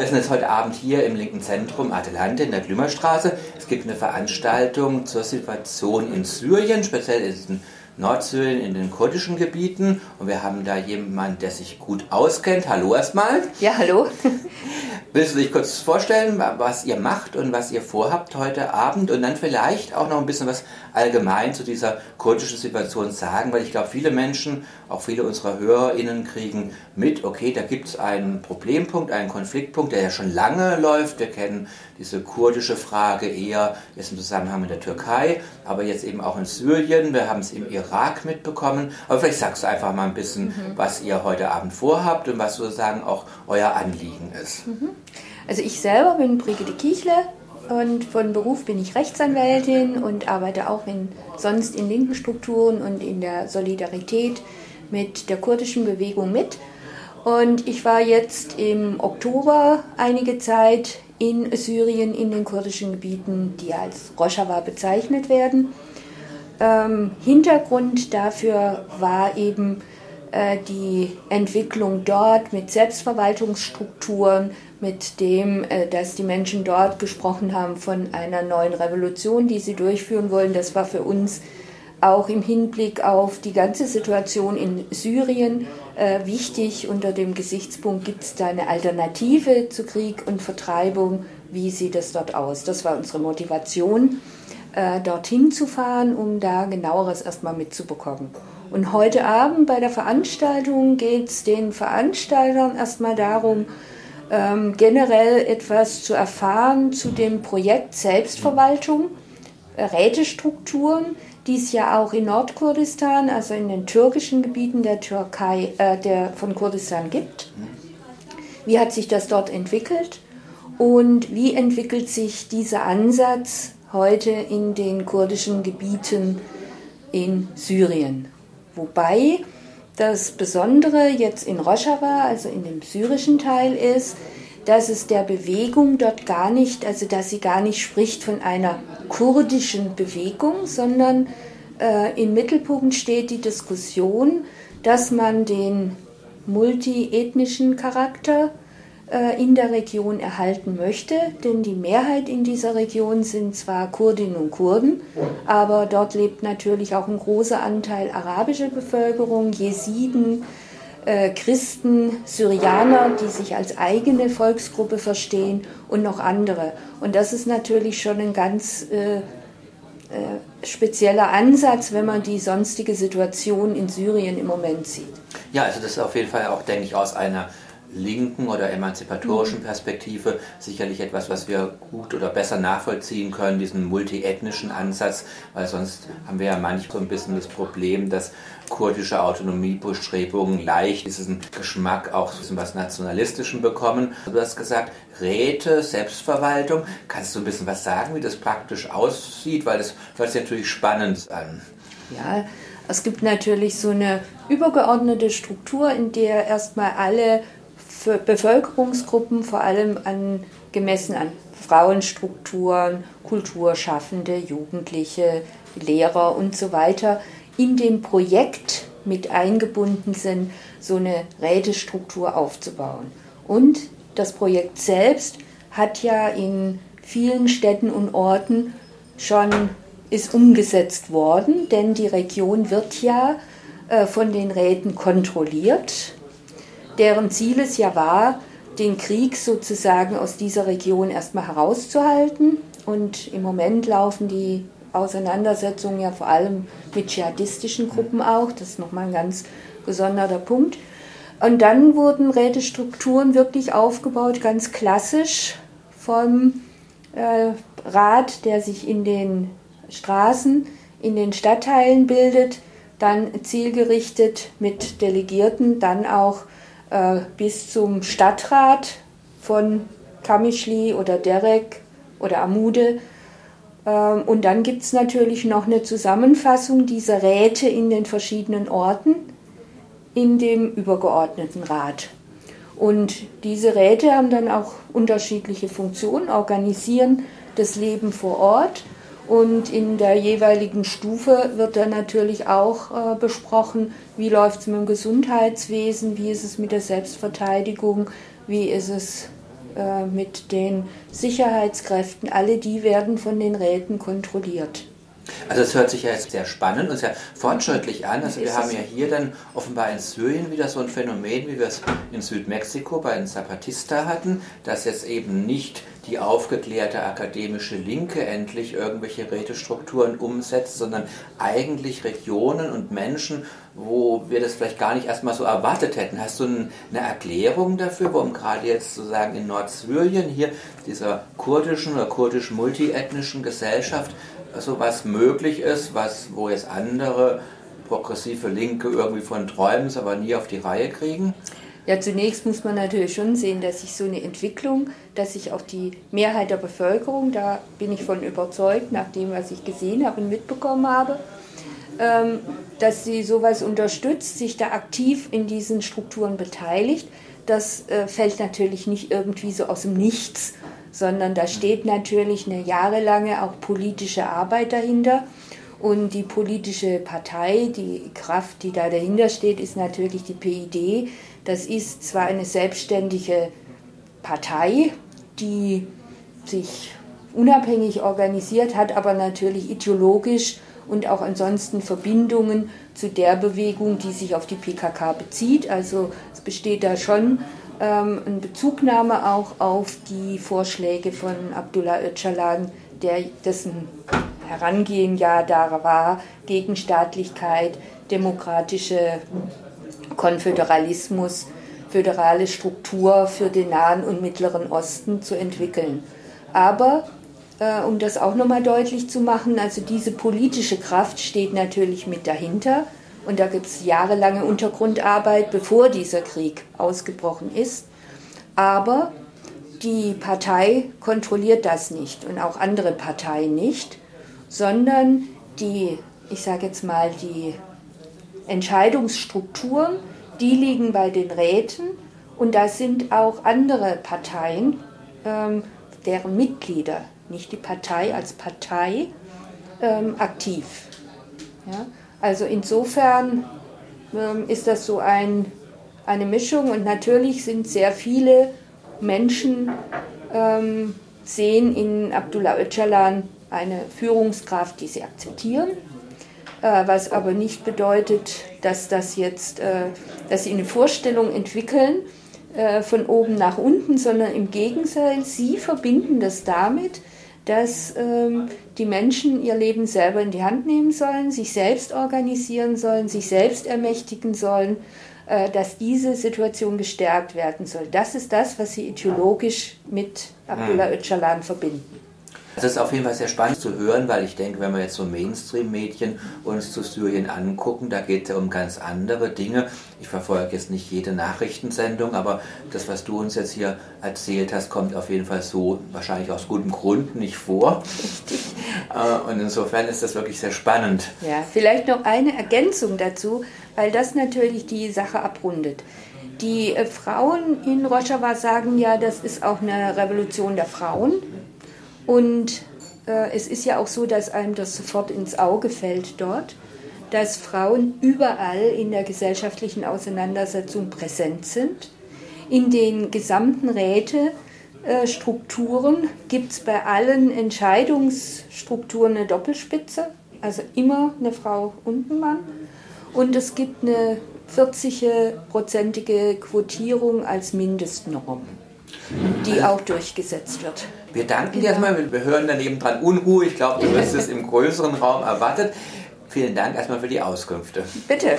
wir sind jetzt heute Abend hier im linken Zentrum Adelante in der Glümmerstraße. Es gibt eine Veranstaltung zur Situation in Syrien, speziell in Nordsyrien, in den kurdischen Gebieten. Und wir haben da jemanden, der sich gut auskennt. Hallo erstmal. Ja, hallo. Willst du dich kurz vorstellen, was ihr macht und was ihr vorhabt heute Abend und dann vielleicht auch noch ein bisschen was allgemein zu dieser kurdischen Situation sagen, weil ich glaube, viele Menschen, auch viele unserer HörerInnen kriegen mit, okay, da gibt es einen Problempunkt, einen Konfliktpunkt, der ja schon lange läuft. Wir kennen diese kurdische Frage eher jetzt im Zusammenhang mit der Türkei, aber jetzt eben auch in Syrien. Wir haben es im Irak mitbekommen. Aber vielleicht sagst du einfach mal ein bisschen, mhm. was ihr heute Abend vorhabt und was sozusagen auch euer Anliegen ist. Mhm. Also ich selber bin Brigitte Kiechle und von Beruf bin ich Rechtsanwältin und arbeite auch in, sonst in linken Strukturen und in der Solidarität mit der kurdischen Bewegung mit. Und ich war jetzt im Oktober einige Zeit in Syrien, in den kurdischen Gebieten, die als Rojava bezeichnet werden. Ähm, Hintergrund dafür war eben äh, die Entwicklung dort mit Selbstverwaltungsstrukturen, mit dem, äh, dass die Menschen dort gesprochen haben von einer neuen Revolution, die sie durchführen wollen. Das war für uns auch im Hinblick auf die ganze Situation in Syrien äh, wichtig. Unter dem Gesichtspunkt gibt es da eine Alternative zu Krieg und Vertreibung. Wie sieht es dort aus? Das war unsere Motivation, äh, dorthin zu fahren, um da genaueres erstmal mitzubekommen. Und heute Abend bei der Veranstaltung geht es den Veranstaltern erstmal darum, ähm, generell etwas zu erfahren zu dem Projekt Selbstverwaltung, äh, Rätestrukturen, die es ja auch in Nordkurdistan, also in den türkischen Gebieten der Türkei, äh, der von Kurdistan gibt. Wie hat sich das dort entwickelt und wie entwickelt sich dieser Ansatz heute in den kurdischen Gebieten in Syrien? Wobei das Besondere jetzt in Rojava, also in dem syrischen Teil, ist, dass es der Bewegung dort gar nicht, also dass sie gar nicht spricht von einer kurdischen Bewegung, sondern äh, im Mittelpunkt steht die Diskussion, dass man den multiethnischen Charakter äh, in der Region erhalten möchte, denn die Mehrheit in dieser Region sind zwar Kurdinnen und Kurden, aber dort lebt natürlich auch ein großer Anteil arabischer Bevölkerung, Jesiden, Christen, Syrianer, die sich als eigene Volksgruppe verstehen und noch andere. Und das ist natürlich schon ein ganz äh, äh, spezieller Ansatz, wenn man die sonstige Situation in Syrien im Moment sieht. Ja, also das ist auf jeden Fall auch, denke ich, aus einer linken oder emanzipatorischen mhm. Perspektive sicherlich etwas, was wir gut oder besser nachvollziehen können, diesen multiethnischen Ansatz, weil sonst haben wir ja manchmal so ein bisschen das Problem, dass kurdische Autonomiebestrebungen leicht diesen Geschmack auch so was Nationalistischen bekommen. Du hast gesagt, Räte, Selbstverwaltung. Kannst du ein bisschen was sagen, wie das praktisch aussieht? Weil das hört sich natürlich spannend an. Ja, es gibt natürlich so eine übergeordnete Struktur, in der erstmal alle Bevölkerungsgruppen, vor allem an, gemessen an Frauenstrukturen, Kulturschaffende, Jugendliche, Lehrer und so weiter, in dem Projekt mit eingebunden sind, so eine Rätestruktur aufzubauen. Und das Projekt selbst hat ja in vielen Städten und Orten schon ist umgesetzt worden, denn die Region wird ja äh, von den Räten kontrolliert deren Ziel es ja war, den Krieg sozusagen aus dieser Region erstmal herauszuhalten. Und im Moment laufen die Auseinandersetzungen ja vor allem mit dschihadistischen Gruppen auch. Das ist nochmal ein ganz gesonderter Punkt. Und dann wurden Rätestrukturen wirklich aufgebaut, ganz klassisch vom äh, Rat, der sich in den Straßen, in den Stadtteilen bildet, dann zielgerichtet mit Delegierten, dann auch äh, bis zum Stadtrat von Kamischli oder Derek oder Amude. Ähm, und dann gibt es natürlich noch eine Zusammenfassung dieser Räte in den verschiedenen Orten in dem übergeordneten Rat. Und diese Räte haben dann auch unterschiedliche Funktionen, organisieren das Leben vor Ort und in der jeweiligen Stufe wird dann natürlich auch äh, besprochen, wie läuft es mit dem Gesundheitswesen, wie ist es mit der Selbstverteidigung, wie ist es äh, mit den Sicherheitskräften, alle die werden von den Räten kontrolliert. Also es hört sich ja jetzt sehr spannend und sehr fortschrittlich an. Also wir haben ja hier dann offenbar in Syrien wieder so ein Phänomen, wie wir es in Südmexiko bei den Zapatista hatten, dass jetzt eben nicht die aufgeklärte akademische Linke endlich irgendwelche Rätestrukturen umsetzt, sondern eigentlich Regionen und Menschen, wo wir das vielleicht gar nicht erstmal so erwartet hätten. Hast du eine Erklärung dafür, warum gerade jetzt sozusagen in Nordsyrien hier dieser kurdischen oder kurdisch-multiethnischen Gesellschaft sowas möglich ist, was, wo jetzt andere progressive Linke irgendwie von träumen, aber nie auf die Reihe kriegen? Ja, zunächst muss man natürlich schon sehen, dass sich so eine Entwicklung, dass sich auch die Mehrheit der Bevölkerung, da bin ich von überzeugt, nach dem, was ich gesehen habe und mitbekommen habe, ähm, dass sie sowas unterstützt, sich da aktiv in diesen Strukturen beteiligt. Das äh, fällt natürlich nicht irgendwie so aus dem Nichts, sondern da steht natürlich eine jahrelange auch politische Arbeit dahinter. Und die politische Partei, die Kraft, die da dahinter steht, ist natürlich die PID. Das ist zwar eine selbstständige Partei, die sich unabhängig organisiert hat, aber natürlich ideologisch und auch ansonsten Verbindungen zu der Bewegung, die sich auf die PKK bezieht. Also es besteht da schon ähm, eine Bezugnahme auch auf die Vorschläge von Abdullah Öcalan, der dessen Herangehen ja da war, gegen Staatlichkeit, demokratische Konföderalismus, föderale Struktur für den Nahen und Mittleren Osten zu entwickeln. Aber äh, um das auch nochmal deutlich zu machen, also diese politische Kraft steht natürlich mit dahinter. Und da gibt es jahrelange Untergrundarbeit, bevor dieser Krieg ausgebrochen ist. Aber die Partei kontrolliert das nicht und auch andere Parteien nicht, sondern die, ich sage jetzt mal, die Entscheidungsstrukturen, die liegen bei den Räten und da sind auch andere Parteien, ähm, deren Mitglieder, nicht die Partei als Partei, ähm, aktiv. Ja? Also insofern ähm, ist das so ein, eine Mischung und natürlich sind sehr viele Menschen ähm, sehen in Abdullah Öcalan eine Führungskraft, die sie akzeptieren, äh, was aber nicht bedeutet, dass das jetzt, äh, dass sie eine Vorstellung entwickeln äh, von oben nach unten, sondern im Gegenteil, sie verbinden das damit, dass ähm, die Menschen ihr Leben selber in die Hand nehmen sollen, sich selbst organisieren sollen, sich selbst ermächtigen sollen, dass diese Situation gestärkt werden soll. Das ist das, was sie ideologisch mit Abdullah hm. Öcalan verbinden. Das ist auf jeden Fall sehr spannend zu hören, weil ich denke, wenn wir jetzt so Mainstream-Medien uns zu Syrien angucken, da geht es ja um ganz andere Dinge. Ich verfolge jetzt nicht jede Nachrichtensendung, aber das, was du uns jetzt hier erzählt hast, kommt auf jeden Fall so wahrscheinlich aus gutem Grund nicht vor. Richtig. Äh, und insofern ist das wirklich sehr spannend. Ja, vielleicht noch eine Ergänzung dazu, weil das natürlich die Sache abrundet. Die äh, Frauen in Rojava sagen ja, das ist auch eine Revolution der Frauen und äh, es ist ja auch so, dass einem das sofort ins Auge fällt dort, dass Frauen überall in der gesellschaftlichen Auseinandersetzung präsent sind. In den gesamten Rätestrukturen gibt es bei allen Entscheidungsstrukturen eine Doppelspitze, also immer eine Frau und ein Mann. Und es gibt eine 40-prozentige Quotierung als Mindestnorm die auch durchgesetzt wird. Wir danken dir erstmal, wir hören daneben dran Unruhe. Ich glaube, du wirst es im größeren Raum erwartet. Vielen Dank erstmal für die Auskünfte. Bitte.